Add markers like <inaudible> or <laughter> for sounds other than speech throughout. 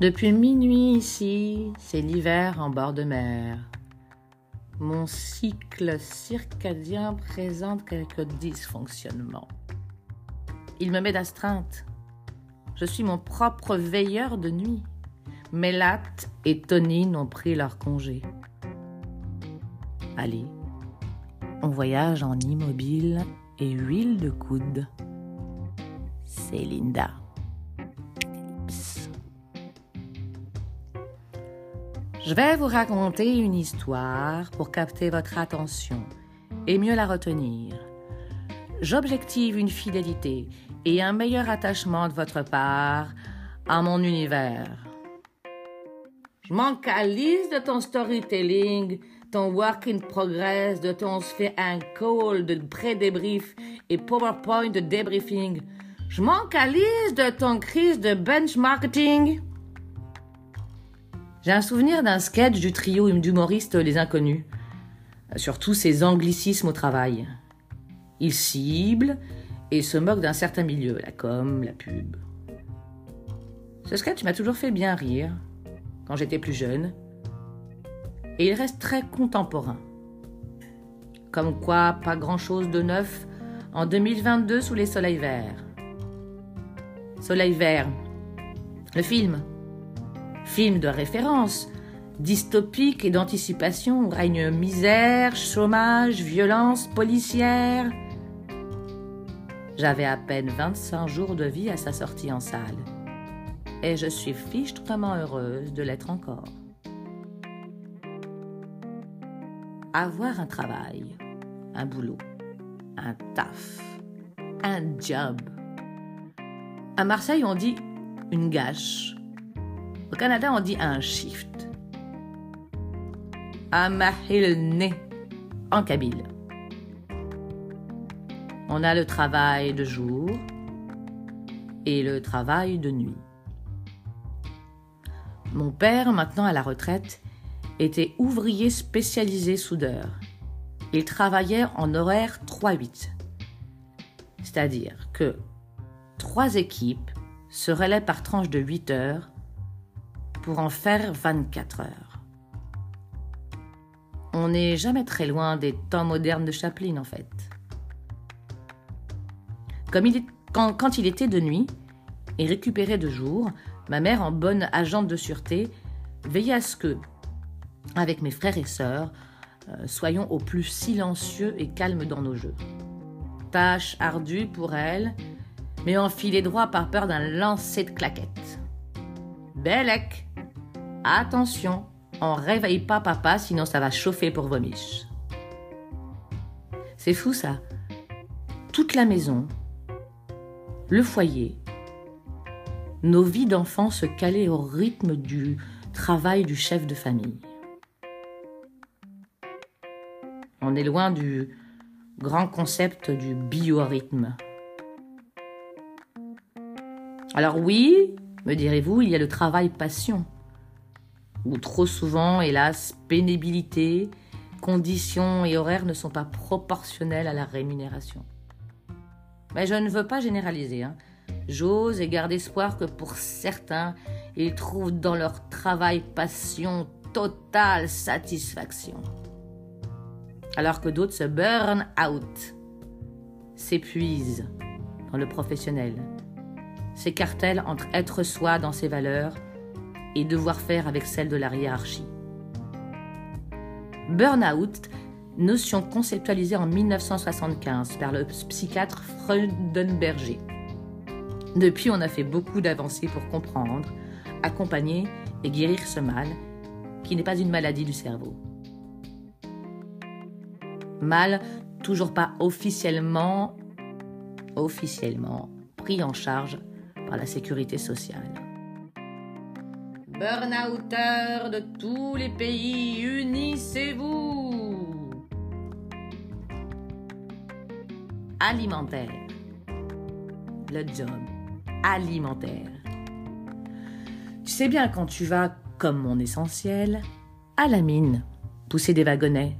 Depuis minuit ici, c'est l'hiver en bord de mer. Mon cycle circadien présente quelques dysfonctionnements. Il me met d'astreinte. Je suis mon propre veilleur de nuit. Mélatte et Tonine ont pris leur congé. Allez, on voyage en immobile et huile de coude. C'est Linda. Je vais vous raconter une histoire pour capter votre attention et mieux la retenir. J'objective une fidélité et un meilleur attachement de votre part à mon univers. Je m'en calise de ton storytelling, ton work in progress, de ton fait un call de pré-débrief et PowerPoint de debriefing. Je m'en calise de ton crise de benchmarking. J'ai un souvenir d'un sketch du trio d'humoristes Les Inconnus, sur tous ces anglicismes au travail. Ils ciblent et se moquent d'un certain milieu, la com, la pub. Ce sketch m'a toujours fait bien rire quand j'étais plus jeune, et il reste très contemporain. Comme quoi, pas grand-chose de neuf en 2022 sous les soleils verts. Soleil vert, le film Film de référence, dystopique et d'anticipation, où règne misère, chômage, violence policière. J'avais à peine 25 jours de vie à sa sortie en salle. Et je suis fichtrement heureuse de l'être encore. Avoir un travail, un boulot, un taf, un job. À Marseille, on dit une gâche au Canada, on dit un shift. Amahilne en kabyle. On a le travail de jour et le travail de nuit. Mon père, maintenant à la retraite, était ouvrier spécialisé soudeur. Il travaillait en horaire 3-8. C'est-à-dire que trois équipes se relaient par tranche de 8 heures pour en faire 24 heures. On n'est jamais très loin des temps modernes de Chaplin en fait. Comme il quand, quand il était de nuit et récupéré de jour, ma mère, en bonne agente de sûreté, veillait à ce que, avec mes frères et sœurs, euh, soyons au plus silencieux et calmes dans nos jeux. Tâche ardue pour elle, mais enfilée droit par peur d'un lancer de claquettes. Bellec Attention, on réveille pas papa sinon ça va chauffer pour vos miches. C'est fou ça. Toute la maison, le foyer, nos vies d'enfants se calaient au rythme du travail du chef de famille. On est loin du grand concept du biorhythme. Alors oui, me direz-vous, il y a le travail passion où trop souvent, hélas, pénibilité, conditions et horaires ne sont pas proportionnels à la rémunération. Mais je ne veux pas généraliser. Hein. J'ose et garde espoir que pour certains, ils trouvent dans leur travail passion, totale satisfaction. Alors que d'autres se burn out, s'épuisent dans le professionnel, s'écartèlent entre être soi dans ses valeurs et devoir faire avec celle de la hiérarchie. Burnout, notion conceptualisée en 1975 par le psychiatre Freudenberger. Depuis, on a fait beaucoup d'avancées pour comprendre, accompagner et guérir ce mal, qui n'est pas une maladie du cerveau. Mal toujours pas officiellement, officiellement pris en charge par la sécurité sociale. Burnouters de tous les pays, unissez-vous Alimentaire. Le job alimentaire. Tu sais bien quand tu vas, comme mon essentiel, à la mine, pousser des wagonnets,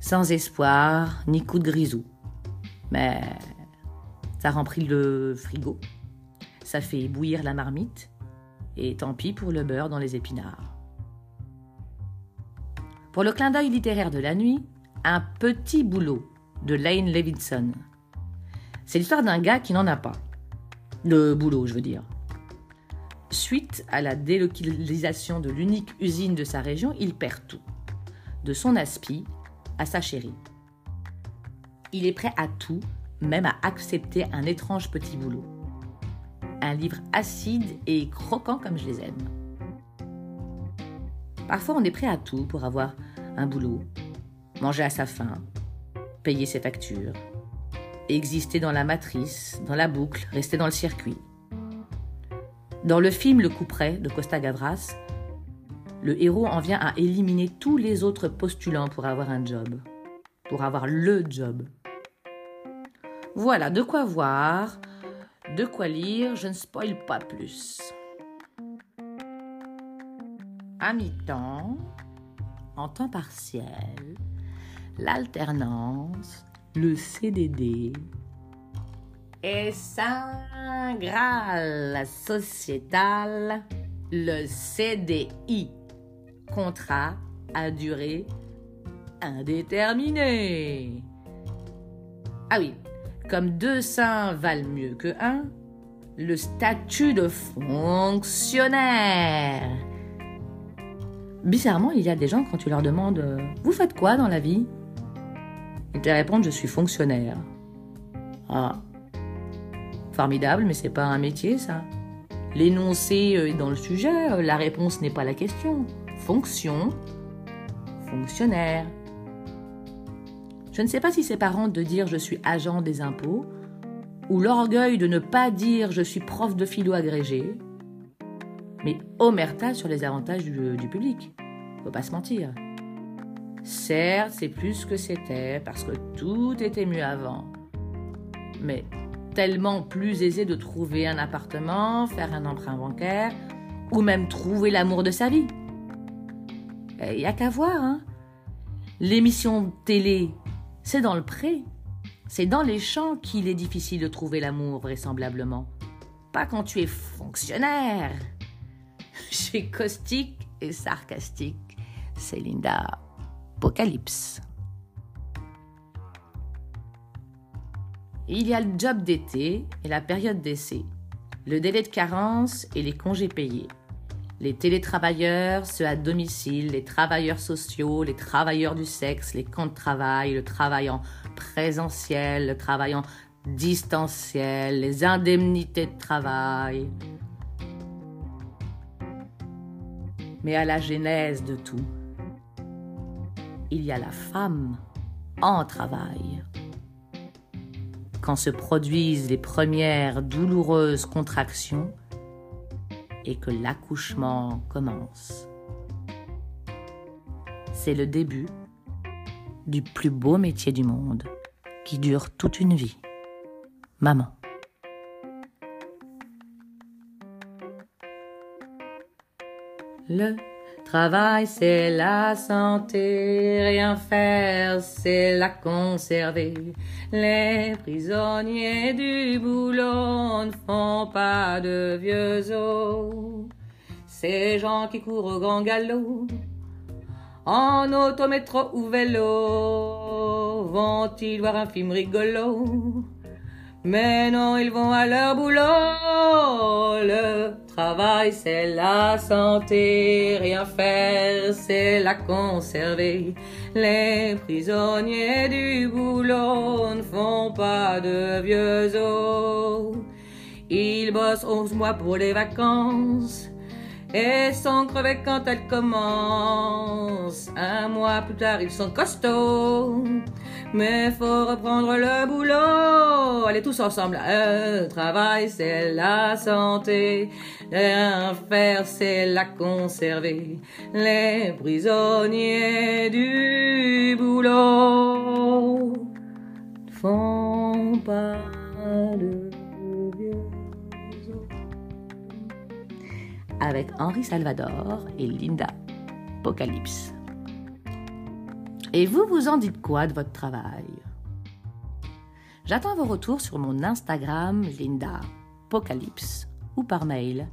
sans espoir ni coup de grisou. Mais ça remplit le frigo, ça fait bouillir la marmite, Et tant pis pour le beurre dans les épinards. Pour le clin d'œil littéraire de la nuit, un petit boulot de Lane Levinson. C'est l'histoire d'un gars qui n'en a pas. Le boulot, je veux dire. Suite à la délocalisation de l'unique usine de sa région, il perd tout. De son aspi à sa chérie. Il est prêt à tout, même à accepter un étrange petit boulot. Un livre acide et croquant comme je les aime. Parfois, on est prêt à tout pour avoir un boulot, manger à sa faim, payer ses factures, exister dans la matrice, dans la boucle, rester dans le circuit. Dans le film Le coup près de Costa Gavras, le héros en vient à éliminer tous les autres postulants pour avoir un job, pour avoir le job. Voilà, de quoi voir, de quoi lire, je ne spoil pas plus. À mi-temps, en temps partiel, l'alternance, le CDD et Saint Graal sociétal, le CDI, contrat à durée indéterminée. Ah oui, comme deux saints valent mieux que un, le statut de fonctionnaire Bizarrement, il y a des gens, quand tu leur demandes euh, Vous faites quoi dans la vie? Ils te répondent Je suis fonctionnaire. Ah. Formidable, mais c'est pas un métier, ça. L'énoncé est dans le sujet, euh, la réponse n'est pas la question. Fonction, fonctionnaire. Je ne sais pas si c'est parents de dire je suis agent des impôts, ou l'orgueil de ne pas dire je suis prof de philo agrégé, mais omerta sur les avantages du, public. Faut pas se mentir. Certes, c'est plus que c'était, parce que tout était mieux avant. Mais tellement plus aisé de trouver un appartement, faire un emprunt bancaire, ou même trouver l'amour de sa vie. Il n'y a qu'à voir, hein. L'émission télé, c'est dans le pré. C'est dans les champs qu'il est difficile de trouver l'amour, vraisemblablement. Pas quand tu es fonctionnaire. <laughs> J'ai caustique et sarcastique. C'est Linda Apocalypse. Il y a le job d'été et la période d'essai, le délai de carence et les congés payés, les télétravailleurs, ceux à domicile, les travailleurs sociaux, les travailleurs du sexe, les camps de travail, le travail en présentiel, le travail en distanciel, les indemnités de travail, mais à la genèse de tout. Il y a la femme en travail. Quand se produisent les premières douloureuses contractions et que l'accouchement commence. C'est le début du plus beau métier du monde qui dure toute une vie. Maman. Travail, c'est la santé, rien faire, c'est la conserver. Les prisonniers du boulot ne font pas de vieux os. Ces gens qui courent au grand galop, en autométro ou vélo, vont-ils voir un film rigolo? Mais non, ils vont à leur boulot. Le travail, c'est la santé. Rien faire, c'est la conserver. Les prisonniers du boulot ne font pas de vieux os. Ils bossent onze mois pour les vacances. Et sont crevés quand elles commencent. Un mois plus tard, ils sont costauds. Mais faut reprendre le boulot. Allez tous ensemble. Le travail, c'est la santé. Faire, c'est la conserver. Les prisonniers du boulot font pas de avec Henri Salvador et Linda Apocalypse. Et vous, vous en dites quoi de votre travail? J'attends vos retours sur mon Instagram Linda Apocalypse ou par mail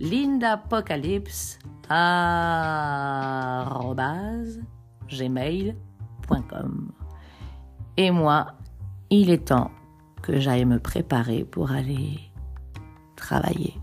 lindapocalypse.gmail.com Et moi, il est temps que j'aille me préparer pour aller travailler.